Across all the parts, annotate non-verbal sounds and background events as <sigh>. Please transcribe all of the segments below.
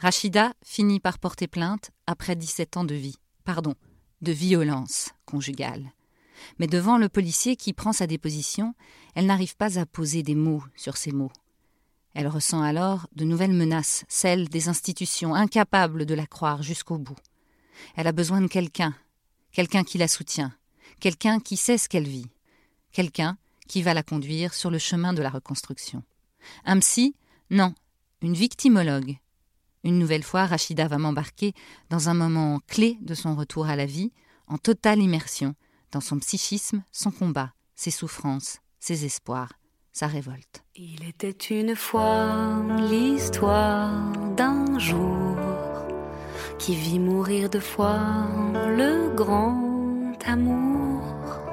Rachida finit par porter plainte après 17 ans de vie, pardon, de violence conjugale. Mais devant le policier qui prend sa déposition, elle n'arrive pas à poser des mots sur ces mots. Elle ressent alors de nouvelles menaces, celles des institutions incapables de la croire jusqu'au bout. Elle a besoin de quelqu'un, quelqu'un qui la soutient, quelqu'un qui sait ce qu'elle vit, quelqu'un qui va la conduire sur le chemin de la reconstruction. Un psy? Non, une victimologue, une nouvelle fois, Rachida va m'embarquer dans un moment clé de son retour à la vie, en totale immersion dans son psychisme, son combat, ses souffrances, ses espoirs, sa révolte. Il était une fois l'histoire d'un jour qui vit mourir deux fois le grand amour.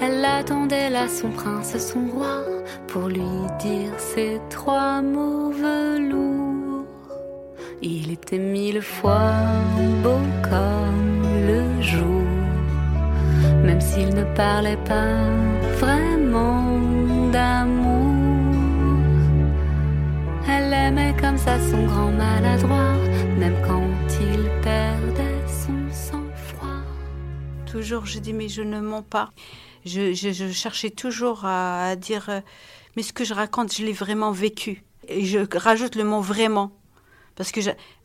Elle attendait là son prince, son roi, pour lui dire ces trois mots velours. Il était mille fois beau comme le jour, même s'il ne parlait pas vraiment d'amour. Elle aimait comme ça son grand maladroit, même quand il perdait son sang-froid. Toujours, je dis, mais je ne mens pas je, cherchais toujours à, dire, euh, mais ce que je raconte, je l'ai vraiment vécu. Et je rajoute le mot vraiment, parce que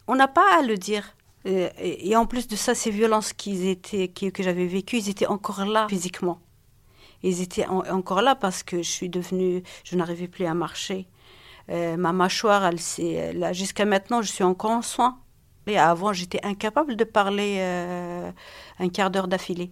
on n'a pas à le dire. Et, en plus de ça, ces violences qu'ils étaient, que j'avais vécues, ils étaient encore là physiquement. Ils étaient encore là parce que je suis devenue, je n'arrivais plus à marcher. Euh, ma mâchoire, elle, jusqu'à maintenant, je suis encore en soins. Et avant, j'étais incapable de parler euh, un quart d'heure d'affilée.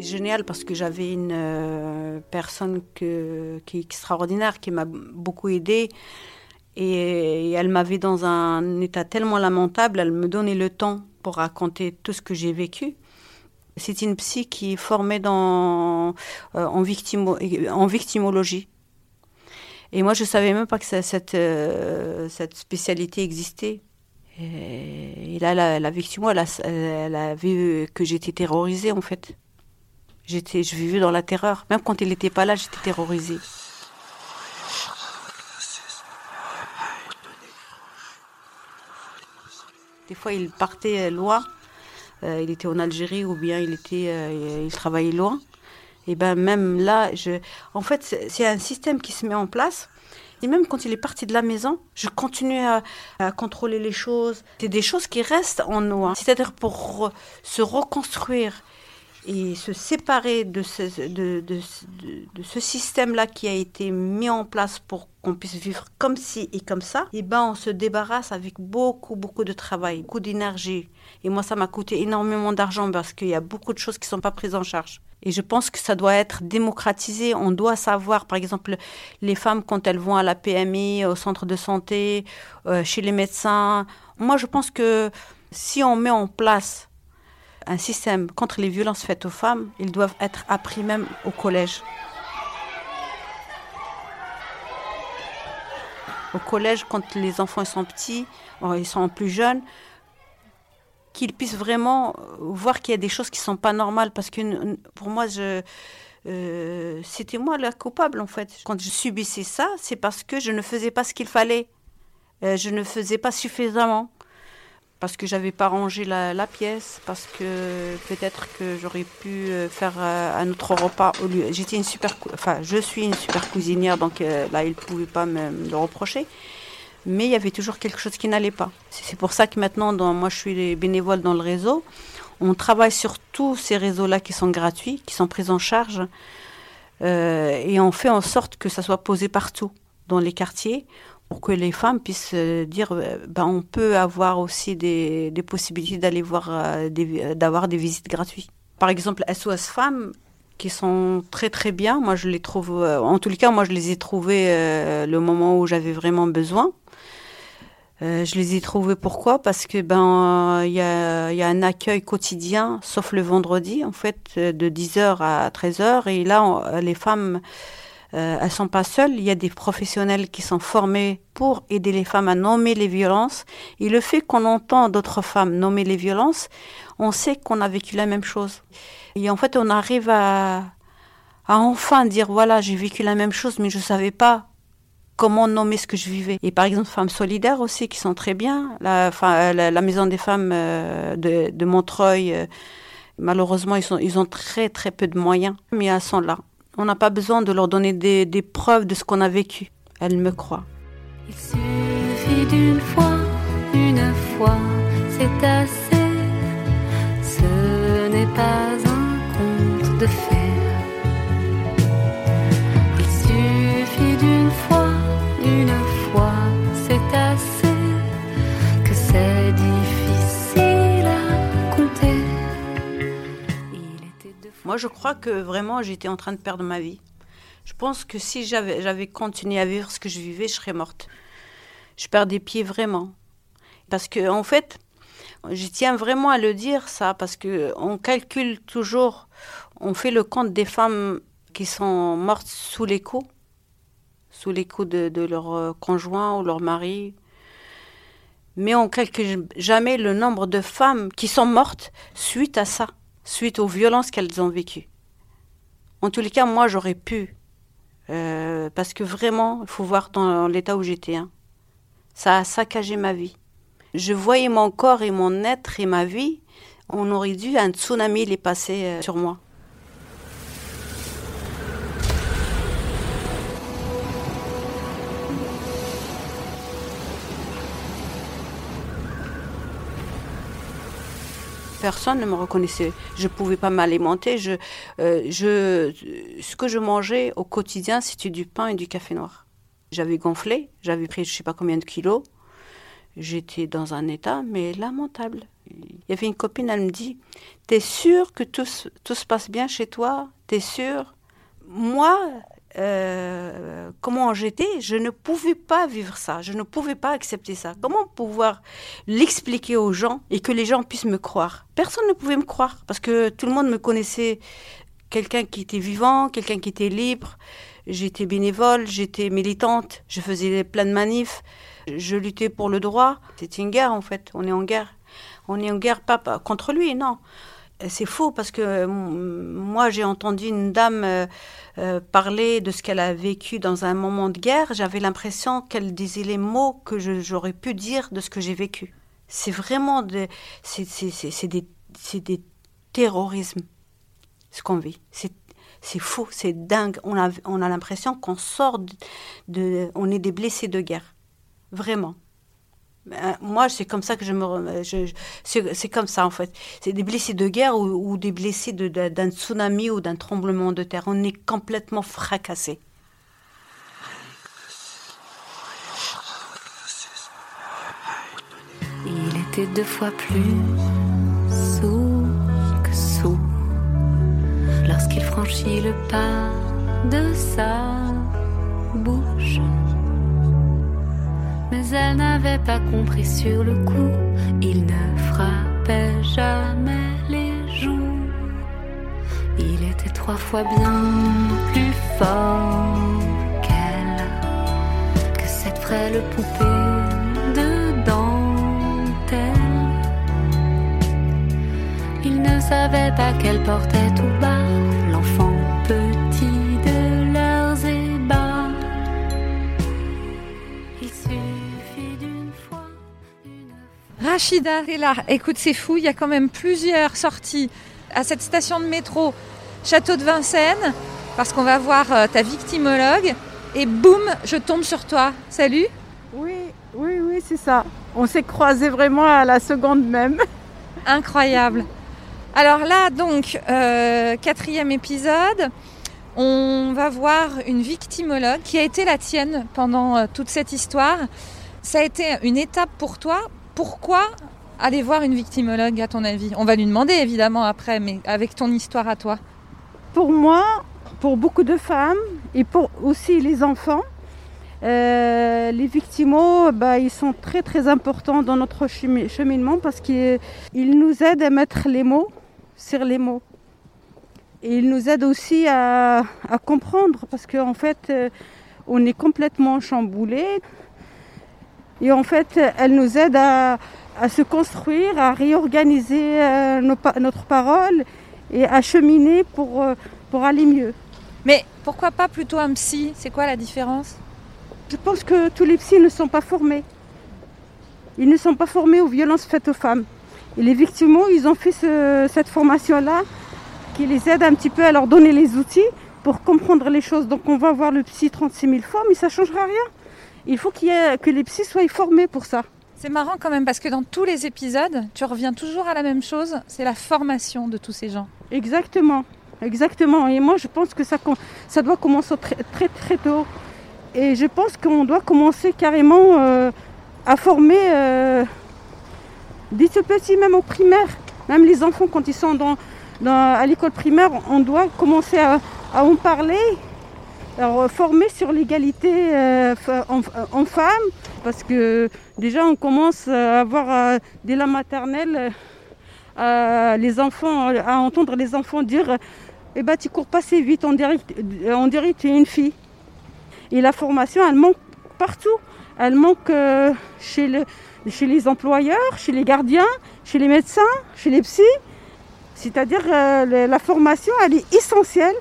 C'est génial parce que j'avais une euh, personne qui est extraordinaire, qui m'a beaucoup aidée. Et, elle m'avait dans un état tellement lamentable, elle me donnait le temps pour raconter tout ce que j'ai vécu. C'est une psy qui est formée euh, en, victimo, en victimologie. Et moi, je ne savais même pas que cette, euh, cette spécialité existait. Et, là, la, victime, elle a vu que j'étais terrorisée, en fait. J'étais, je vivais dans la terreur. Même quand il n'était pas là, j'étais terrorisée. Des fois, il partait loin. Euh, il était en Algérie ou bien il était, euh, il travaillait loin. Et ben même là, je, en fait, c'est un système qui se met en place. Et même quand il est parti de la maison, je continuais à, à contrôler les choses. C'est des choses qui restent en nous. Hein. C'est-à-dire pour se reconstruire et se séparer de ce, système-là qui a été mis en place pour qu'on puisse vivre comme ci et comme ça, et eh ben on se débarrasse avec beaucoup, beaucoup de travail, beaucoup d'énergie. Et moi, ça m'a coûté énormément d'argent parce qu'il y a beaucoup de choses qui ne sont pas prises en charge. Et je pense que ça doit être démocratisé. On doit savoir, par exemple, les femmes, quand elles vont à la PMI, au centre de santé, euh, chez les médecins. Moi, je pense que si on met en place un système contre les violences faites aux femmes, ils doivent être appris même au collège. Au collège, quand les enfants sont petits, ils sont plus jeunes, qu'ils puissent vraiment voir qu'il y a des choses qui sont pas normales. Parce que pour moi, je, euh, c'était moi la coupable en fait. Quand je subissais ça, c'est parce que je ne faisais pas ce qu'il fallait. Euh, je ne faisais pas suffisamment parce que j'avais pas rangé la, pièce, parce que peut-être que j'aurais pu euh, faire euh, un autre repas au lieu. J'étais une super, enfin, je suis une super cuisinière, donc euh, là, il pouvait pas me, le reprocher. Mais il y avait toujours quelque chose qui n'allait pas. C'est pour ça que maintenant, moi, je suis bénévole dans le réseau. On travaille sur tous ces réseaux-là qui sont gratuits, qui sont pris en charge, et on fait en sorte que ça soit posé partout dans les quartiers pour que les femmes puissent euh, dire euh, ben, on peut avoir aussi des, des possibilités d'aller voir euh, d'avoir des visites gratuites. Par exemple, SOS Femmes qui sont très très bien. Moi, je les trouve, en tous les cas, moi, je les ai trouvées le moment où j'avais vraiment besoin. je les ai trouvées pourquoi? Parce que ben il y a, y a, un accueil quotidien, sauf le vendredi en fait, de 10h à 13h. Et là, les femmes euh, elles sont pas seules. Il y a des professionnels qui sont formés pour aider les femmes à nommer les violences. Et le fait qu'on entend d'autres femmes nommer les violences, on sait qu'on a vécu la même chose. Et en fait, on arrive à, enfin dire voilà, j'ai vécu la même chose, mais je savais pas comment nommer ce que je vivais. Et par exemple, Femmes Solidaires aussi, qui sont très bien. La, la Maison des Femmes euh, de, Montreuil, euh, malheureusement, ils, ils ont très très peu de moyens, mais elles sont là. On n'a pas besoin de leur donner des, preuves de ce qu'on a vécu. Elles me croient. Il suffit d'une fois, une fois, c'est assez. Ce n'est pas un conte de fées. Moi, je crois que vraiment, j'étais en train de perdre ma vie. Je pense que si j'avais, continué à vivre ce que je vivais, je serais morte. Je perds des pieds vraiment. Parce que, en fait, je tiens vraiment à le dire, ça, parce que on calcule toujours, on fait le compte des femmes qui sont mortes sous les coups, sous les coups de, de leur euh, conjoint ou leur mari. Mais on calcule jamais le nombre de femmes qui sont mortes suite à ça suite aux violences qu'elles ont vécues. En tous les cas, moi, j'aurais pu. Euh, parce que vraiment, il faut voir dans l'état où j'étais. Hein. Ça a saccagé ma vie. Je voyais mon corps et mon être et ma vie. On aurait dû un tsunami les passer euh, sur moi. Personne ne me reconnaissait. Je ne pouvais pas m'alimenter. Je, euh, je, ce que je mangeais au quotidien, c'était du pain et du café noir. J'avais gonflé, j'avais pris je ne sais pas combien de kilos. J'étais dans un état, mais lamentable. Il y avait une copine, elle me dit T'es sûre que tout, se passe bien chez toi? T'es sûre Moi, euh, comment j'étais, je ne pouvais pas vivre ça, je ne pouvais pas accepter ça. Comment pouvoir l'expliquer aux gens et que les gens puissent me croire? Personne ne pouvait me croire parce que tout le monde me connaissait quelqu'un qui était vivant, quelqu'un qui était libre. J'étais bénévole, j'étais militante, je faisais plein de manifs, je luttais pour le droit. C'était une guerre en fait, on est en guerre. On est en guerre pas contre lui, non c'est faux parce que euh, moi j'ai entendu une dame euh, euh, parler de ce qu'elle a vécu dans un moment de guerre. J'avais l'impression qu'elle disait les mots que j'aurais pu dire de ce que j'ai vécu. C'est vraiment des, des terrorismes ce qu'on vit. C'est faux, c'est dingue. On a, on a l'impression qu'on sort de, on est des blessés de guerre, vraiment. Ben, moi, c'est comme ça que je me. C'est comme ça, en fait. C'est des blessés de guerre ou, des blessés d'un tsunami ou d'un tremblement de terre. On est complètement fracassés. Il était deux fois plus sourd que sourd lorsqu'il franchit le pas de sa bouche elle n'avait pas compris sur le coup. Il ne frappait jamais les joues. Il était trois fois bien plus fort qu'elle, que cette frêle poupée de dentelle. Il ne savait pas qu'elle portait tout bas Rachida est là. Écoute, c'est fou, il y a quand même plusieurs sorties à cette station de métro Château de Vincennes, parce qu'on va voir euh, ta victimologue. Et boum, je tombe sur toi. Salut Oui, oui, oui, c'est ça. On s'est croisés vraiment à la seconde même. <laughs> Incroyable. Alors là, donc, euh, quatrième épisode, on va voir une victimologue qui a été la tienne pendant euh, toute cette histoire. Ça a été une étape pour toi pourquoi aller voir une victimologue à ton avis? On va lui demander évidemment après, mais avec ton histoire à toi. Pour moi, pour beaucoup de femmes et pour aussi les enfants, euh, les victimos, bah, ils sont très très importants dans notre cheminement parce qu'ils nous aident à mettre les mots sur les mots. Et il nous aide aussi à, comprendre parce qu'en fait, euh, on est complètement chamboulé. Et en fait, elle nous aide à, se construire, à réorganiser euh, notre parole et à cheminer pour, euh, pour aller mieux. Mais pourquoi pas plutôt un psy? C'est quoi la différence? Je pense que tous les psys ne sont pas formés. Ils ne sont pas formés aux violences faites aux femmes. Et les victimes, ils ont fait cette formation-là qui les aide un petit peu à leur donner les outils pour comprendre les choses. Donc on va voir le psy 36 000 fois, mais ça ne changera rien. Il faut qu'il y ait, que les psys soient formés pour ça. C'est marrant quand même parce que dans tous les épisodes, tu reviens toujours à la même chose, c'est la formation de tous ces gens. Exactement, exactement. Et moi je pense que ça, ça doit commencer très très, très tôt. Et je pense qu'on doit commencer carrément euh, à former euh, dès ce petit, même au primaire, même les enfants quand ils sont dans, à l'école primaire, on doit commencer à, en parler, alors, former sur l'égalité euh, en, femmes, parce que déjà on commence à avoir euh, dès la maternelle les enfants, à entendre les enfants dire eh ben, tu cours pas assez vite, on dirait, que tu es une fille. Et la formation, elle manque partout. Elle manque chez, chez les employeurs, chez les gardiens, chez les médecins, chez les psys. C'est-à-dire euh, la formation, elle est essentielle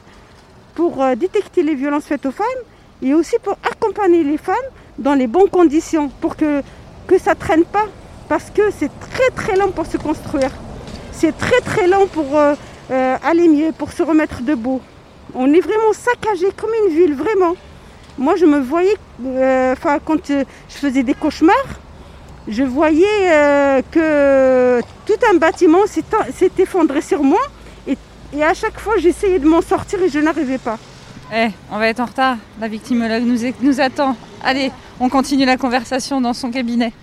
pour euh, détecter les violences faites aux femmes et aussi pour accompagner les femmes dans les bonnes conditions pour que, que ça ne traîne pas. Parce que c'est très très long pour se construire. C'est très très long pour euh, aller mieux, pour se remettre debout. On est vraiment saccagé comme une ville, vraiment. Moi, je me voyais, euh, quand euh, je faisais des cauchemars, je voyais euh, que tout un bâtiment s'est effondré sur moi. Et, à chaque fois, j'essayais de m'en sortir et je n'arrivais pas. Eh, on va être en retard. La victimologue nous, nous attend. Allez, on continue la conversation dans son cabinet.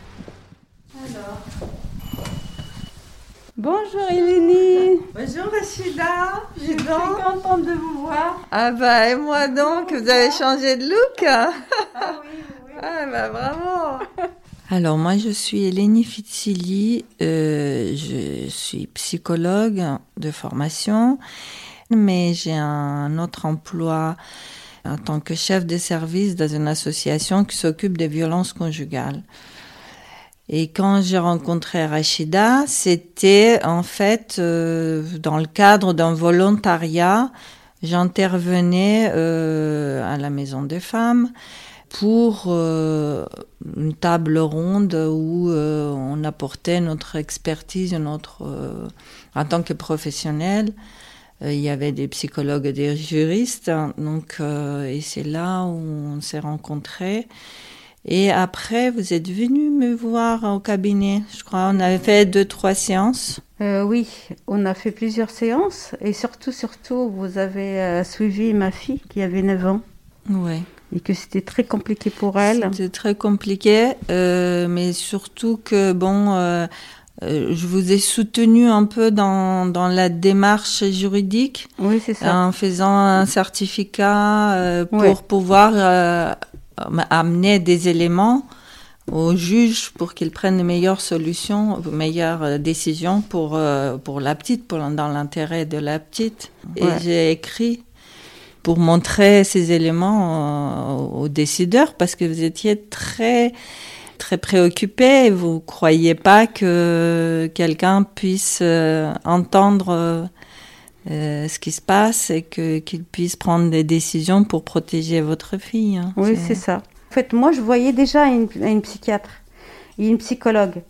Bonjour Eleni. Bonjour Rachida. Je suis très contente de vous voir. Ah bah et moi donc, vous avez changé de look. Ah oui, oui. Ah bah bravo. <laughs> Alors moi je suis Eleni Fitzili, euh, je suis psychologue de formation, mais j'ai un autre emploi en tant que chef de service dans une association qui s'occupe des violences conjugales. Et quand j'ai rencontré Rachida, c'était en fait euh, dans le cadre d'un volontariat. J'intervenais euh, à la Maison des femmes pour euh, une table ronde où on apportait notre expertise, notre, en tant que professionnel. Il y avait des psychologues et des juristes, donc et c'est là où on s'est rencontrés. Et après, vous êtes venu me voir au cabinet. Je crois on avait fait deux, trois séances. Euh, oui, on a fait plusieurs séances. Et surtout, surtout, vous avez euh, suivi ma fille qui avait 9 ans. Oui. Et que c'était très compliqué pour elle. C'était très compliqué, euh, mais surtout que, bon, euh, euh, je vous ai soutenu un peu dans, dans la démarche juridique. Oui, c'est ça. En faisant un certificat pour pouvoir amener des éléments au juge pour qu'il prenne les meilleures solutions, les meilleures décisions pour, pour la petite, pour, dans l'intérêt de la petite. Et j'ai écrit pour montrer ces éléments euh, aux décideurs parce que vous étiez très très préoccupé. Vous croyez pas que quelqu'un puisse entendre euh, ce qui se passe et que, qu'il puisse prendre des décisions pour protéger votre fille. Hein. Oui, c'est... ça. En fait, moi, je voyais déjà une, une psychiatre et une psychologue.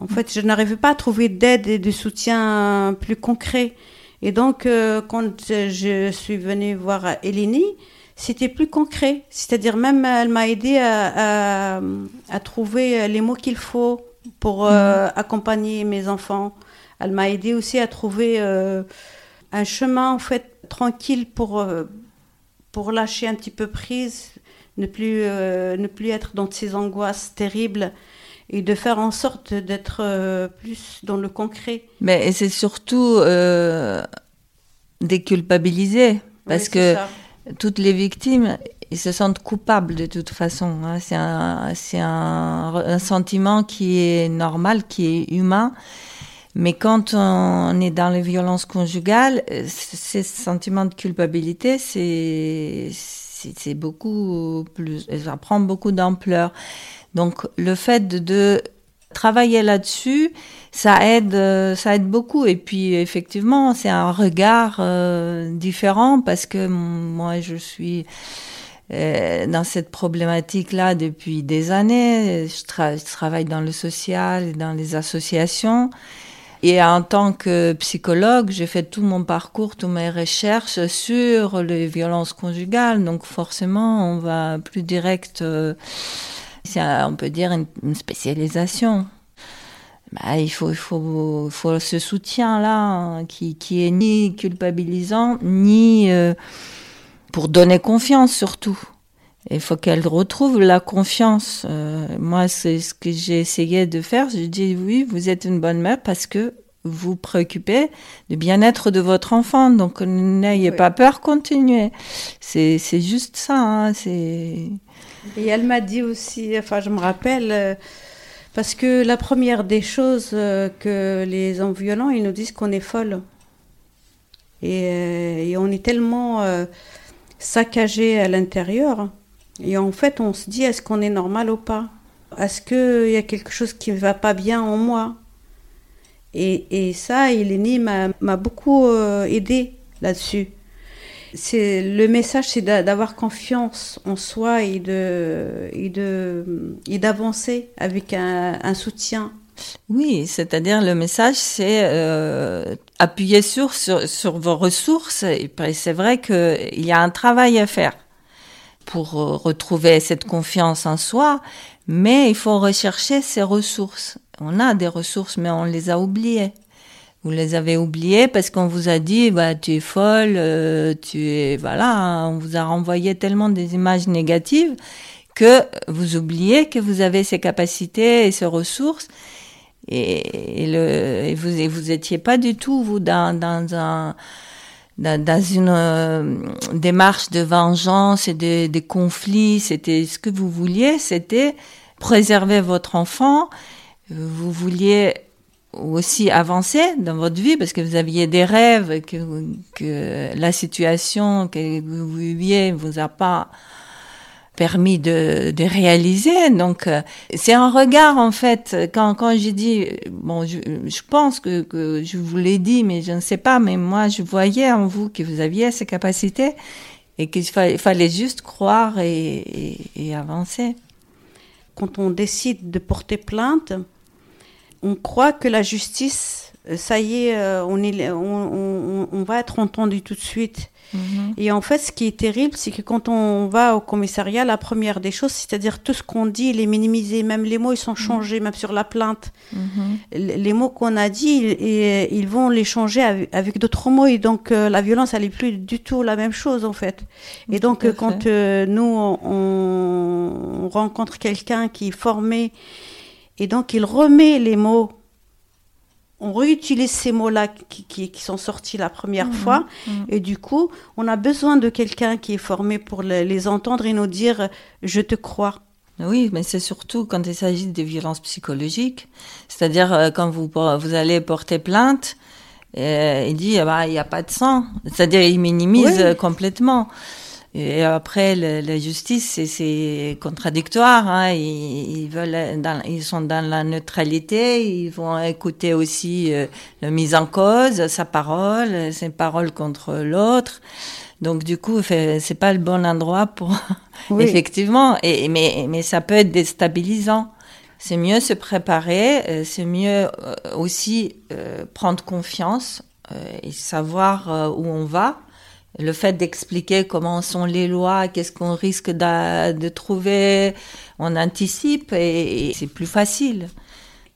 En fait, je n'arrivais pas à trouver d'aide et de soutien plus concret. Et donc, euh, quand je suis venue voir Eleni, c'était plus concret. C'est-à-dire, même elle m'a aidé à, à, à, trouver les mots qu'il faut pour euh, mhm. accompagner mes enfants. Elle m'a aidé aussi à trouver euh, un chemin en fait tranquille pour, euh, pour lâcher un petit peu prise, ne plus, euh, ne plus être dans ces angoisses terribles et de faire en sorte d'être euh, plus dans le concret. Mais c'est surtout déculpabiliser parce que toutes les victimes ils se sentent coupables de toute façon. Hein. C'est un, un, un, sentiment qui est normal, qui est humain. Mais quand on est dans les violences conjugales, euh, ces sentiments de culpabilité, c'est beaucoup plus, ça prend beaucoup d'ampleur. Donc le fait de, travailler là-dessus, ça aide, euh, ça aide beaucoup. Et puis effectivement, c'est un regard euh, différent parce que moi, je suis dans cette problématique-là depuis des années. Je, travaille dans le social dans les associations. Et en tant que psychologue, j'ai fait tout mon parcours, toutes mes recherches sur les violences conjugales. Donc forcément, on va plus direct, euh, on peut dire une, spécialisation. Bah, il faut, il faut, faut ce soutien-là hein, qui, qui est ni culpabilisant, ni euh, pour donner confiance surtout. Il faut qu'elle retrouve la confiance. Euh, moi, c'est ce que j'ai essayé de faire. Je dis oui, vous êtes une bonne mère parce que vous préoccupez du bien-être de votre enfant. Donc n'ayez pas peur, continuez. C'est juste ça. Hein, c'est. Et elle m'a dit aussi, enfin je me rappelle, euh, parce que la première des choses euh, que les hommes violents, ils nous disent qu'on est folle. Et, et, on est tellement saccagé à l'intérieur et en fait, on se dit, est-ce qu'on est normal ou pas? Est-ce qu'il y a quelque chose qui ne va pas bien en moi? Et, et, ça, Eleni m'a beaucoup euh, aidé là-dessus. C'est le message, c'est d'avoir confiance en soi et de et de et d'avancer avec un, soutien. Oui, c'est-à-dire le message, c'est euh, appuyer sur, sur, sur vos ressources. Et c'est vrai qu'il y a un travail à faire pour euh, retrouver cette confiance en soi, mais il faut rechercher ses ressources. On a des ressources, mais on les a oubliées. Vous les avez oubliées parce qu'on vous a dit, bah, tu es folle, euh, tu es, voilà, on vous a renvoyé tellement des images négatives que vous oubliez que vous avez ces capacités et ces ressources. Et, le, vous, et vous étiez pas du tout, vous, dans, dans un, dans une euh, démarche de vengeance et de, de conflits. C'était ce que vous vouliez, c'était préserver votre enfant. Vous vouliez aussi avancer dans votre vie parce que vous aviez des rêves que, que la situation que vous viviez vous a pas permis de, de réaliser. Donc, euh, c'est un regard, en fait, quand, quand j'ai dit, bon, je, je pense que, que, je vous l'ai dit, mais je ne sais pas, mais moi, je voyais en vous que vous aviez ces capacités et qu'il fallait, fallait, juste croire et, et, et, avancer. Quand on décide de porter plainte, on croit que la justice, ça y est, euh, on, est, on, on, on va être entendu tout de suite. Mhm. Et en fait, ce qui est terrible, c'est que quand on va au commissariat, la première des choses, c'est-à-dire tout ce qu'on dit, il est minimisé. Même les mots, ils sont mhm. changés, même sur la plainte. Mhm. Les mots qu'on a dit, ils, ils, vont les changer avec, d'autres mots. Et donc, euh, la violence, elle n'est plus du tout la même chose, en fait. Et donc, quand euh, nous, on, on rencontre quelqu'un qui est formé, et donc il remet les mots on réutilise ces mots-là qui, qui, sont sortis la première mhm. fois. Mhm. Et du coup, on a besoin de quelqu'un qui est formé pour les, entendre et nous dire Je te crois. Oui, mais c'est surtout quand il s'agit de violences psychologiques. C'est-à-dire, euh, quand vous, vous allez porter plainte, euh, il dit bah, il n'y a pas de sang. C'est-à-dire, il minimise complètement. Et après, la justice, c'est contradictoire. Hein. Ils, veulent, dans, ils sont dans la neutralité. Ils vont écouter aussi euh, la mise en cause, sa parole, ses paroles contre l'autre. Donc du coup, c'est pas le bon endroit pour <laughs> effectivement. Et mais mais ça peut être déstabilisant. C'est mieux se préparer. Euh, c'est mieux euh, aussi prendre confiance et savoir où on va le fait d'expliquer comment sont les lois, qu'est-ce qu'on risque de, trouver, on anticipe et, c'est plus facile.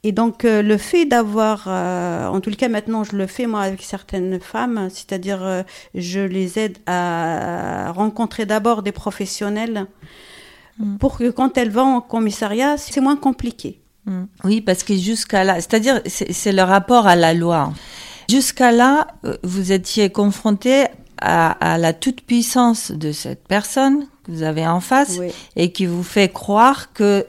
Et donc euh, le fait d'avoir, euh, en tout cas maintenant je le fais moi avec certaines femmes, c'est-à-dire euh, je les aide à rencontrer d'abord des professionnels mm. pour que quand elles vont au commissariat, c'est moins compliqué. Mm. Oui, parce que jusqu'à là, c'est-à-dire c'est le rapport à la loi. Jusqu'à là, vous étiez confronté à, la toute-puissance de cette personne que vous avez en face et qui vous fait croire que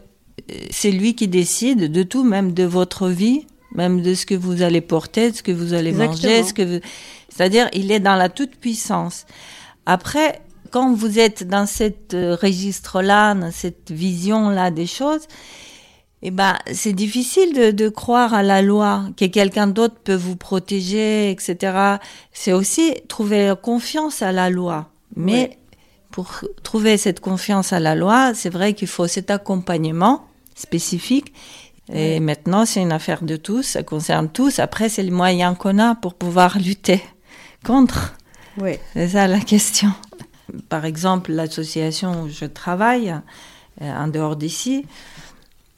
euh, c'est lui qui décide de tout, même de votre vie même de ce que vous allez porter, de ce que vous allez manger, ce que vous... c'est-à-dire il est dans la toute puissance. Après, quand vous êtes dans cette euh, registre-là, dans cette vision-là des choses, eh ben, c'est difficile de, de, croire à la loi, que quelqu'un d'autre peut vous protéger, etc. C'est aussi trouver confiance à la loi. Mais pour trouver cette confiance à la loi, c'est vrai qu'il faut cet accompagnement spécifique. Et maintenant, c'est une affaire de tous, ça concerne tous. Après, c'est les moyens qu'on a pour pouvoir lutter contre. Oui. C'est ça la question. Par exemple, l'association où je travaille, euh, en dehors d'ici,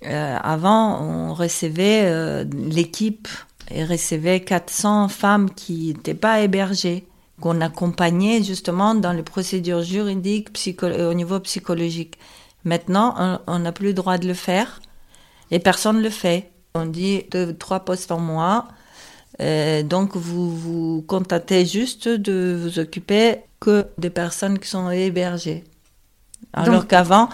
euh, avant, on recevait, euh, l'équipe recevait 400 femmes qui n'étaient pas hébergées, qu'on accompagnait justement dans les procédures juridiques au niveau psychologique. Maintenant, on n'a plus le droit de le faire et personne ne le fait. On dit deux, trois postes en mois. donc, vous vous contentez juste de vous occuper que des personnes qui sont hébergées. Alors qu'avant,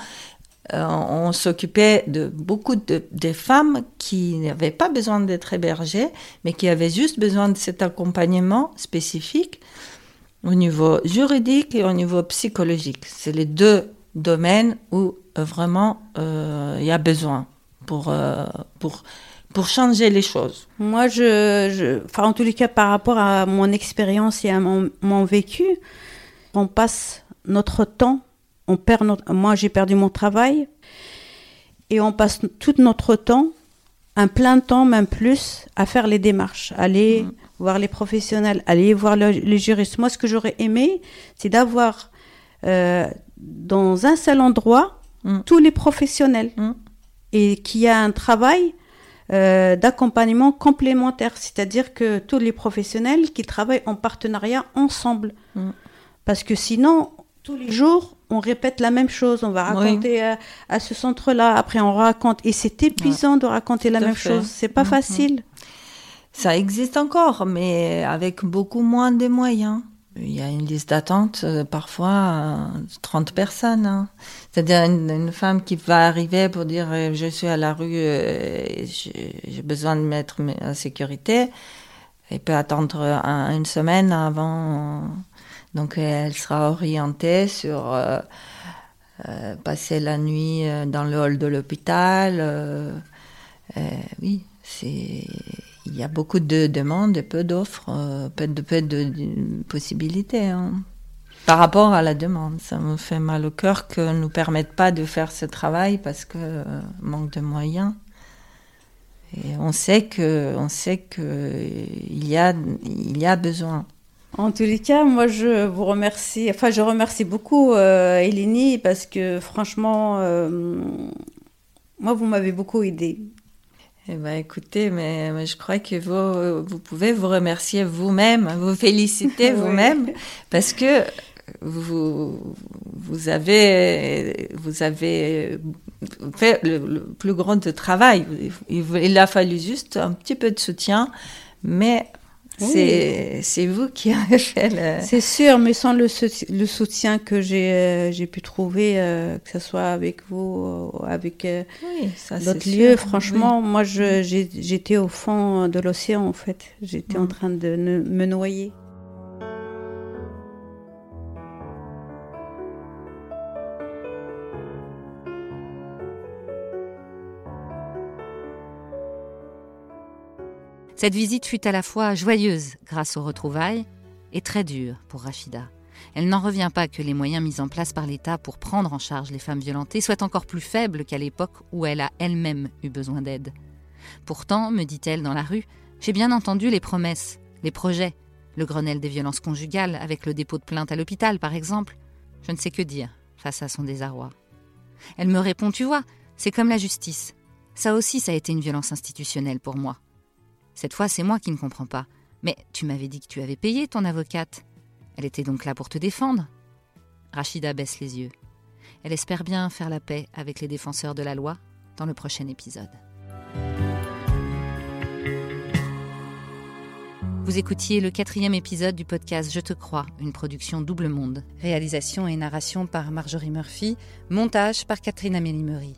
euh, on s'occupait de beaucoup de, femmes qui n'avaient pas besoin d'être hébergées, mais qui avaient juste besoin de cet accompagnement spécifique au niveau juridique et au niveau psychologique. C'est les deux domaines où euh, vraiment euh, il y a besoin pour, pour, pour changer les choses. Moi, je, enfin, en tous les cas, par rapport à mon expérience et à mon, mon vécu, on passe notre temps on perd notre, moi j'ai perdu mon travail et on passe tout notre temps, un plein temps même plus, à faire les démarches, aller mm. voir les professionnels, aller voir les juristes. Moi, ce que j'aurais aimé, c'est d'avoir euh, dans un seul endroit mm. tous les professionnels mm. et qu'il y a un travail euh, d'accompagnement complémentaire, c'est-à-dire que tous les professionnels qui travaillent en partenariat ensemble. Parce que sinon, tous les jours, on répète la même chose. On va raconter à, ce centre-là, après on raconte. Et c'est épuisant de raconter la même chose. C'est pas mm-hmm. facile. Ça existe encore, mais avec beaucoup moins de moyens. Il y a une liste d'attente, euh, parfois 30 personnes. Hein. C'est-à-dire une, femme qui va arriver pour dire euh, je suis à la rue, euh, j'ai besoin de mettre en sécurité. Elle peut attendre une semaine avant donc elle sera orientée sur euh, euh, passer la nuit euh, dans le hall de l'hôpital. oui, c'est il y a beaucoup de demandes et peu d'offres, peu de, possibilités. Hein. Par rapport à la demande, ça me fait mal au cœur que ne nous permettent pas de faire ce travail parce que manque de moyens. Et on sait que, on sait que y a, il y a besoin. En tous les cas, moi je vous remercie, enfin je remercie beaucoup euh, Eleni parce que franchement, euh, moi vous m'avez beaucoup aidé. Eh ben, écoutez, mais, je crois que vous, vous pouvez vous remercier vous-même, vous féliciter <laughs> vous-même, parce que vous, vous avez, vous avez fait le, plus grand travail. il, a fallu juste un petit peu de soutien, mais c'est vous qui avez <laughs> fait le... C'est sûr, mais sans le, le soutien que j'ai euh, j'ai pu trouver, euh, que ce soit avec vous, ou avec euh, d'autres lieux, franchement, moi j'étais au fond de l'océan en fait. J'étais en mm. train de me noyer. Cette visite fut à la fois joyeuse grâce aux retrouvailles et très dure pour Rachida. Elle n'en revient pas que les moyens mis en place par l'État pour prendre en charge les femmes violentées soient encore plus faibles qu'à l'époque où elle a elle-même eu besoin d'aide. Pourtant, me dit-elle dans la rue, j'ai bien entendu les promesses, les projets, le Grenelle des violences conjugales avec le dépôt de plainte à l'hôpital par exemple. Je ne sais que dire face à son désarroi. Elle me répond, tu vois, c'est comme la justice. Ça aussi, ça a été une violence institutionnelle pour moi. Cette fois, c'est moi qui ne comprends pas. Mais tu m'avais dit que tu avais payé ton avocate. Elle était donc là pour te défendre. Rachida baisse les yeux. Elle espère bien faire la paix avec les défenseurs de la loi dans le prochain épisode. Vous écoutiez le quatrième épisode du podcast Je te crois, une production double monde. Réalisation et narration par Marjorie Murphy, montage par Catherine Amélie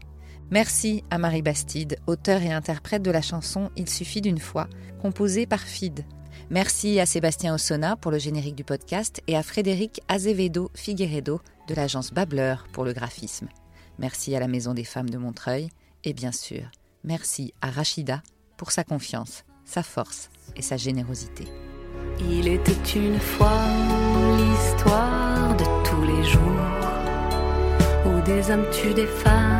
Merci à Marie Bastide, auteur et interprète de la chanson Il suffit d'une fois, composée par Fid. Merci à Sébastien Ossona pour le générique du podcast et à Frédéric Azevedo Figueredo de l'agence Bableur pour le graphisme. Merci à la Maison des Femmes de Montreuil et bien sûr, merci à Rachida pour sa confiance, sa force et sa générosité. Il était une fois l'histoire de tous les jours où des hommes tuent des femmes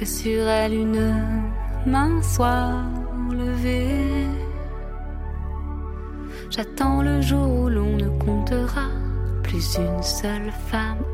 que sur elle une main soit levée. J'attends le jour où l'on ne comptera plus une seule femme.